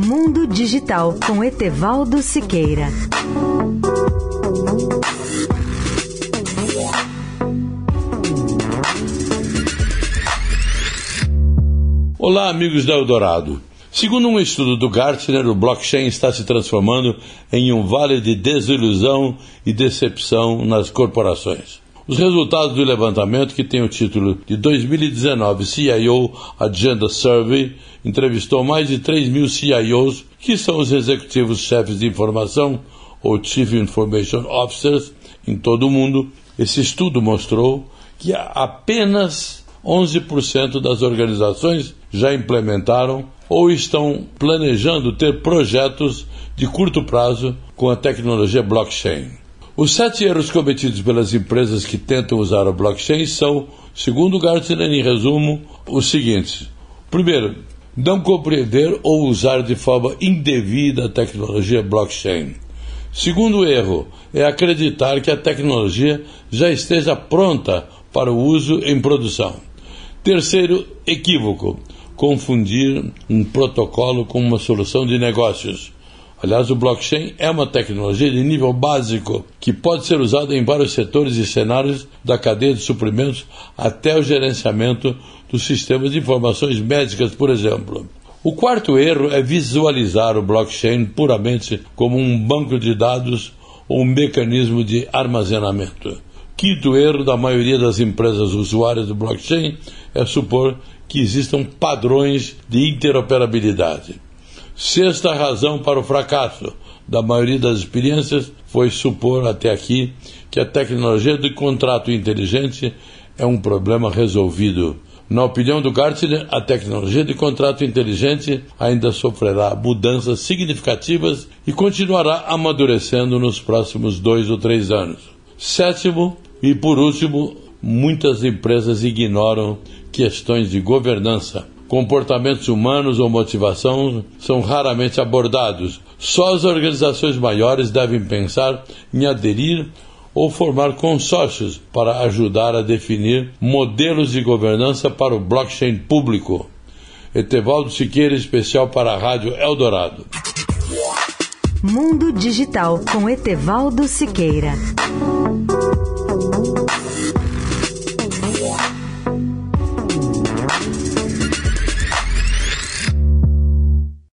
Mundo Digital com Etevaldo Siqueira. Olá, amigos da Eldorado. Segundo um estudo do Gartner, o blockchain está se transformando em um vale de desilusão e decepção nas corporações. Os resultados do levantamento, que tem o título de 2019 CIO Agenda Survey, entrevistou mais de 3 mil CIOs, que são os executivos chefes de informação, ou Chief Information Officers, em todo o mundo. Esse estudo mostrou que apenas 11% das organizações já implementaram ou estão planejando ter projetos de curto prazo com a tecnologia blockchain. Os sete erros cometidos pelas empresas que tentam usar o blockchain são, segundo Gartner, em resumo, os seguintes. Primeiro, não compreender ou usar de forma indevida a tecnologia blockchain. Segundo erro é acreditar que a tecnologia já esteja pronta para o uso em produção. Terceiro equívoco: confundir um protocolo com uma solução de negócios. Aliás, o blockchain é uma tecnologia de nível básico que pode ser usada em vários setores e cenários da cadeia de suprimentos até o gerenciamento dos sistemas de informações médicas, por exemplo. O quarto erro é visualizar o blockchain puramente como um banco de dados ou um mecanismo de armazenamento. Quinto erro da maioria das empresas usuárias do blockchain é supor que existam padrões de interoperabilidade. Sexta razão para o fracasso da maioria das experiências foi supor até aqui que a tecnologia de contrato inteligente é um problema resolvido. Na opinião do Gartner, a tecnologia de contrato inteligente ainda sofrerá mudanças significativas e continuará amadurecendo nos próximos dois ou três anos. Sétimo e por último, muitas empresas ignoram questões de governança comportamentos humanos ou motivação são raramente abordados. Só as organizações maiores devem pensar em aderir ou formar consórcios para ajudar a definir modelos de governança para o blockchain público. Etevaldo Siqueira, especial para a Rádio Eldorado. Mundo Digital com Etevaldo Siqueira.